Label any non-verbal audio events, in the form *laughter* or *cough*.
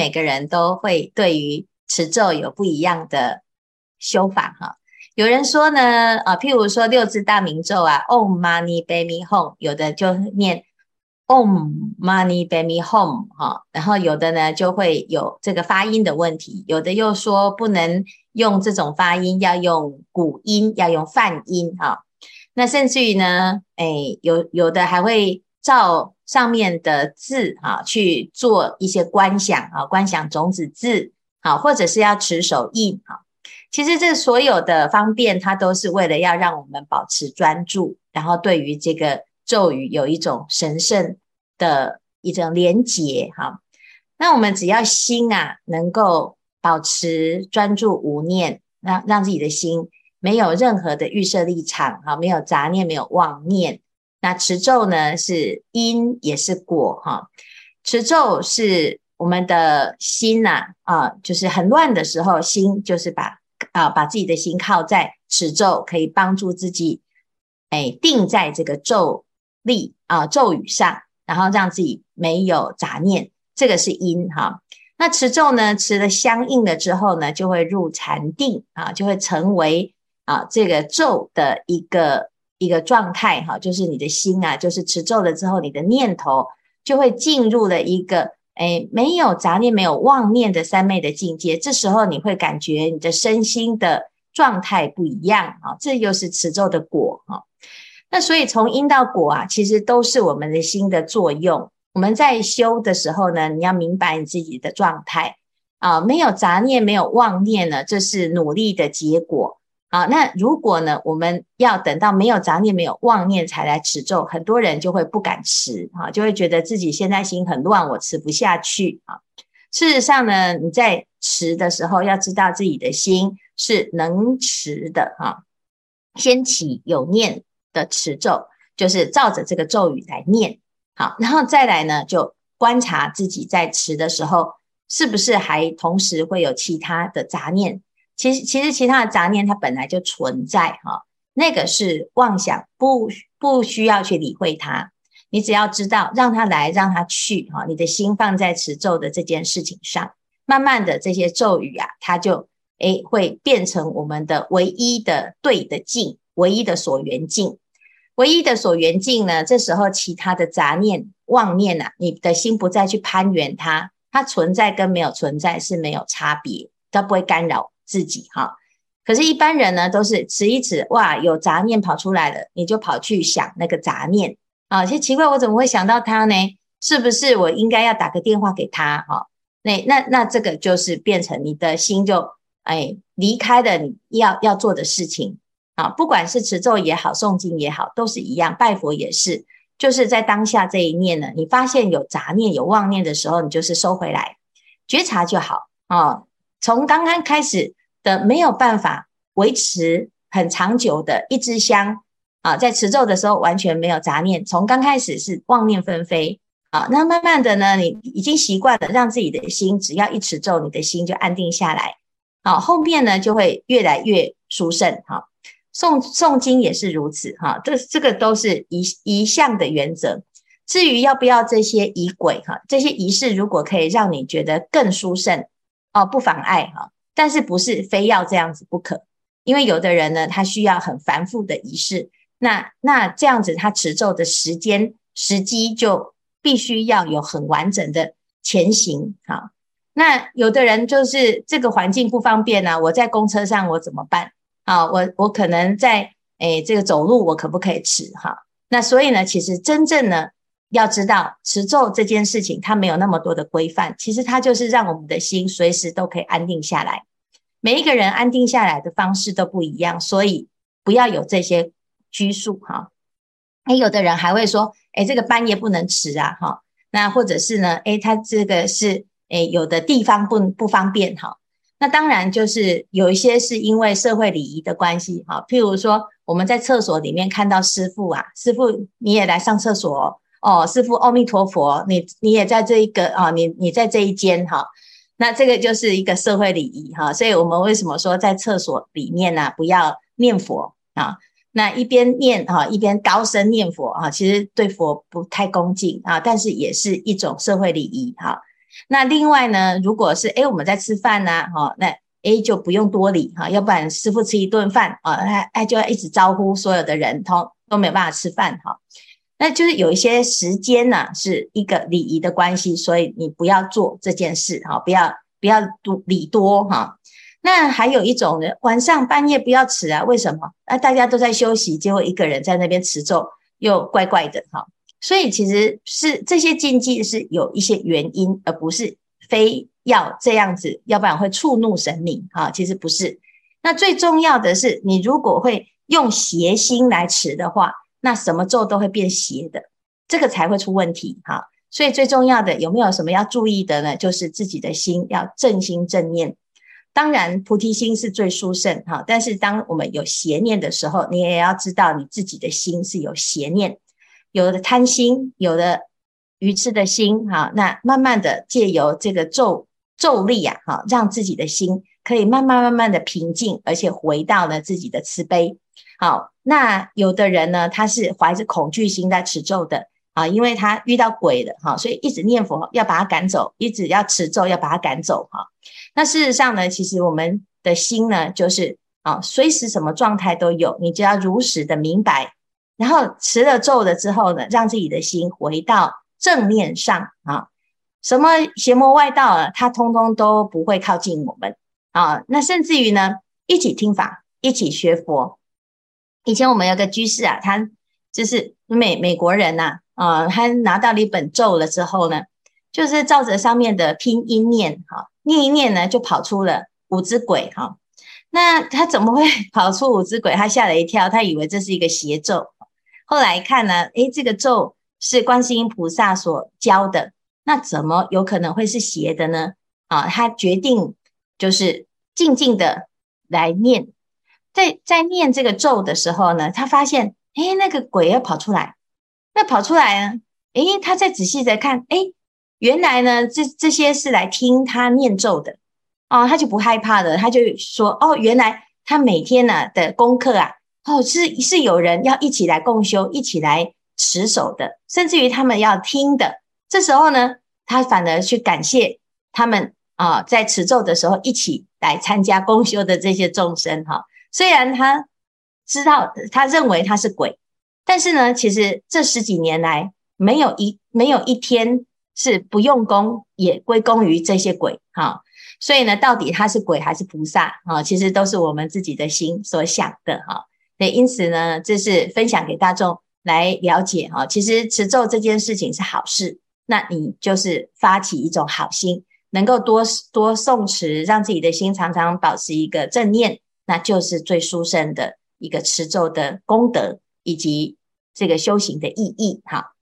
每个人都会对于持咒有不一样的修法哈。有人说呢，啊，譬如说六字大明咒啊，Om Mani Padme Hum，有的就念 Om Mani Padme Hum 哈，然后有的呢就会有这个发音的问题，有的又说不能用这种发音，要用古音，要用梵音哈。那甚至于呢，诶，有有的还会照上面的字哈去做一些观想啊，观想种子字好，或者是要持手印哈。其实这所有的方便，它都是为了要让我们保持专注，然后对于这个咒语有一种神圣的一种连结哈。那我们只要心啊能够保持专注无念，让让自己的心没有任何的预设立场哈，没有杂念，没有妄念。那持咒呢是因也是果哈，持咒是我们的心呐啊，就是很乱的时候，心就是把。啊，把自己的心靠在持咒，可以帮助自己，哎，定在这个咒力啊咒语上，然后让自己没有杂念，这个是因哈。那持咒呢，持了相应了之后呢，就会入禅定啊，就会成为啊这个咒的一个一个状态哈，就是你的心啊，就是持咒了之后，你的念头就会进入了一个。哎，没有杂念，没有妄念的三昧的境界，这时候你会感觉你的身心的状态不一样啊，这又是持咒的果哈。那所以从因到果啊，其实都是我们的心的作用。我们在修的时候呢，你要明白你自己的状态啊，没有杂念，没有妄念呢，这是努力的结果。好，那如果呢，我们要等到没有杂念、没有妄念才来持咒，很多人就会不敢持啊，就会觉得自己现在心很乱，我持不下去啊。事实上呢，你在持的时候，要知道自己的心是能持的哈。先起有念的持咒，就是照着这个咒语来念，好，然后再来呢，就观察自己在持的时候，是不是还同时会有其他的杂念。其实，其实其他的杂念它本来就存在哈，那个是妄想，不不需要去理会它。你只要知道，让它来，让它去哈。你的心放在持咒的这件事情上，慢慢的这些咒语啊，它就诶会变成我们的唯一的对的境，唯一的所缘境，唯一的所缘境呢。这时候其他的杂念、妄念啊，你的心不再去攀缘它，它存在跟没有存在是没有差别，它不会干扰。自己哈，可是，一般人呢，都是持一持，哇，有杂念跑出来了，你就跑去想那个杂念啊，其实奇怪，我怎么会想到他呢？是不是我应该要打个电话给他？哈，那那那这个就是变成你的心就哎离开了你要要做的事情啊，不管是持咒也好，诵经也好，都是一样，拜佛也是，就是在当下这一念呢，你发现有杂念、有妄念的时候，你就是收回来，觉察就好啊。从刚刚开始。的没有办法维持很长久的一支香啊，在持咒的时候完全没有杂念，从刚开始是妄念纷飞啊，那慢慢的呢，你已经习惯了，让自己的心只要一持咒，你的心就安定下来，好，后面呢就会越来越殊胜哈。诵诵经也是如此哈，这这个都是一一项的原则。至于要不要这些仪轨哈，这些仪式如果可以让你觉得更殊胜哦，不妨碍哈。但是不是非要这样子不可，因为有的人呢，他需要很繁复的仪式，那那这样子他持咒的时间时机就必须要有很完整的前行哈。那有的人就是这个环境不方便呢、啊，我在公车上我怎么办啊？我我可能在诶这个走路我可不可以持哈？那所以呢，其实真正呢要知道持咒这件事情，它没有那么多的规范，其实它就是让我们的心随时都可以安定下来。每一个人安定下来的方式都不一样，所以不要有这些拘束哈。诶，有的人还会说，诶，这个半夜不能持啊，哈。那或者是呢，诶，他这个是，诶，有的地方不不方便哈。那当然就是有一些是因为社会礼仪的关系哈。譬如说，我们在厕所里面看到师父啊，师父你也来上厕所，哦，师父阿弥陀佛，你你也在这一个啊，你你在这一间哈。那这个就是一个社会礼仪哈，所以我们为什么说在厕所里面呢，不要念佛啊？那一边念哈，一边高声念佛啊，其实对佛不太恭敬啊，但是也是一种社会礼仪哈。那另外呢，如果是诶我们在吃饭呢，哈，那诶就不用多礼哈，要不然师父吃一顿饭啊，哎哎就要一直招呼所有的人，都都没有办法吃饭哈。那就是有一些时间呢，是一个礼仪的关系，所以你不要做这件事哈，不要不要多礼多哈。那还有一种呢，晚上半夜不要持啊，为什么？啊，大家都在休息，结果一个人在那边持咒，又怪怪的哈。所以其实是这些禁忌是有一些原因，而不是非要这样子，要不然会触怒神明哈。其实不是。那最重要的是，你如果会用邪心来持的话。那什么咒都会变邪的，这个才会出问题哈。所以最重要的有没有什么要注意的呢？就是自己的心要正心正念。当然菩提心是最殊胜哈，但是当我们有邪念的时候，你也要知道你自己的心是有邪念，有的贪心，有的愚痴的心哈。那慢慢的借由这个咒咒力啊，哈，让自己的心可以慢慢慢慢的平静，而且回到了自己的慈悲。好，那有的人呢，他是怀着恐惧心在持咒的啊，因为他遇到鬼了哈，所以一直念佛要把他赶走，一直要持咒要把他赶走哈。那事实上呢，其实我们的心呢，就是啊，随时什么状态都有，你只要如实的明白，然后持了咒了之后呢，让自己的心回到正面上啊，什么邪魔外道啊，他通通都不会靠近我们啊。那甚至于呢，一起听法，一起学佛。以前我们有个居士啊，他就是美美国人呐，啊，他拿到了一本咒了之后呢，就是照着上面的拼音念，哈，念一念呢，就跑出了五只鬼，哈。那他怎么会跑出五只鬼？他吓了一跳，他以为这是一个邪咒。后来看呢，诶，这个咒是观世音菩萨所教的，那怎么有可能会是邪的呢？啊，他决定就是静静的来念。在在念这个咒的时候呢，他发现，诶，那个鬼要跑出来，那跑出来呢，诶，他再仔细的看，诶，原来呢，这这些是来听他念咒的，哦，他就不害怕了，他就说，哦，原来他每天呢的功课啊，哦，是是有人要一起来共修，一起来持守的，甚至于他们要听的，这时候呢，他反而去感谢他们啊，在持咒的时候一起来参加 *laughs* 共修的这些众生，哈。虽然他知道，他认为他是鬼，但是呢，其实这十几年来，没有一没有一天是不用功，也归功于这些鬼哈。所以呢，到底他是鬼还是菩萨啊？其实都是我们自己的心所想的哈。那因此呢，这是分享给大众来了解哈。其实持咒这件事情是好事，那你就是发起一种好心，能够多多诵持，让自己的心常常保持一个正念。那就是最殊胜的一个持咒的功德，以及这个修行的意义。哈。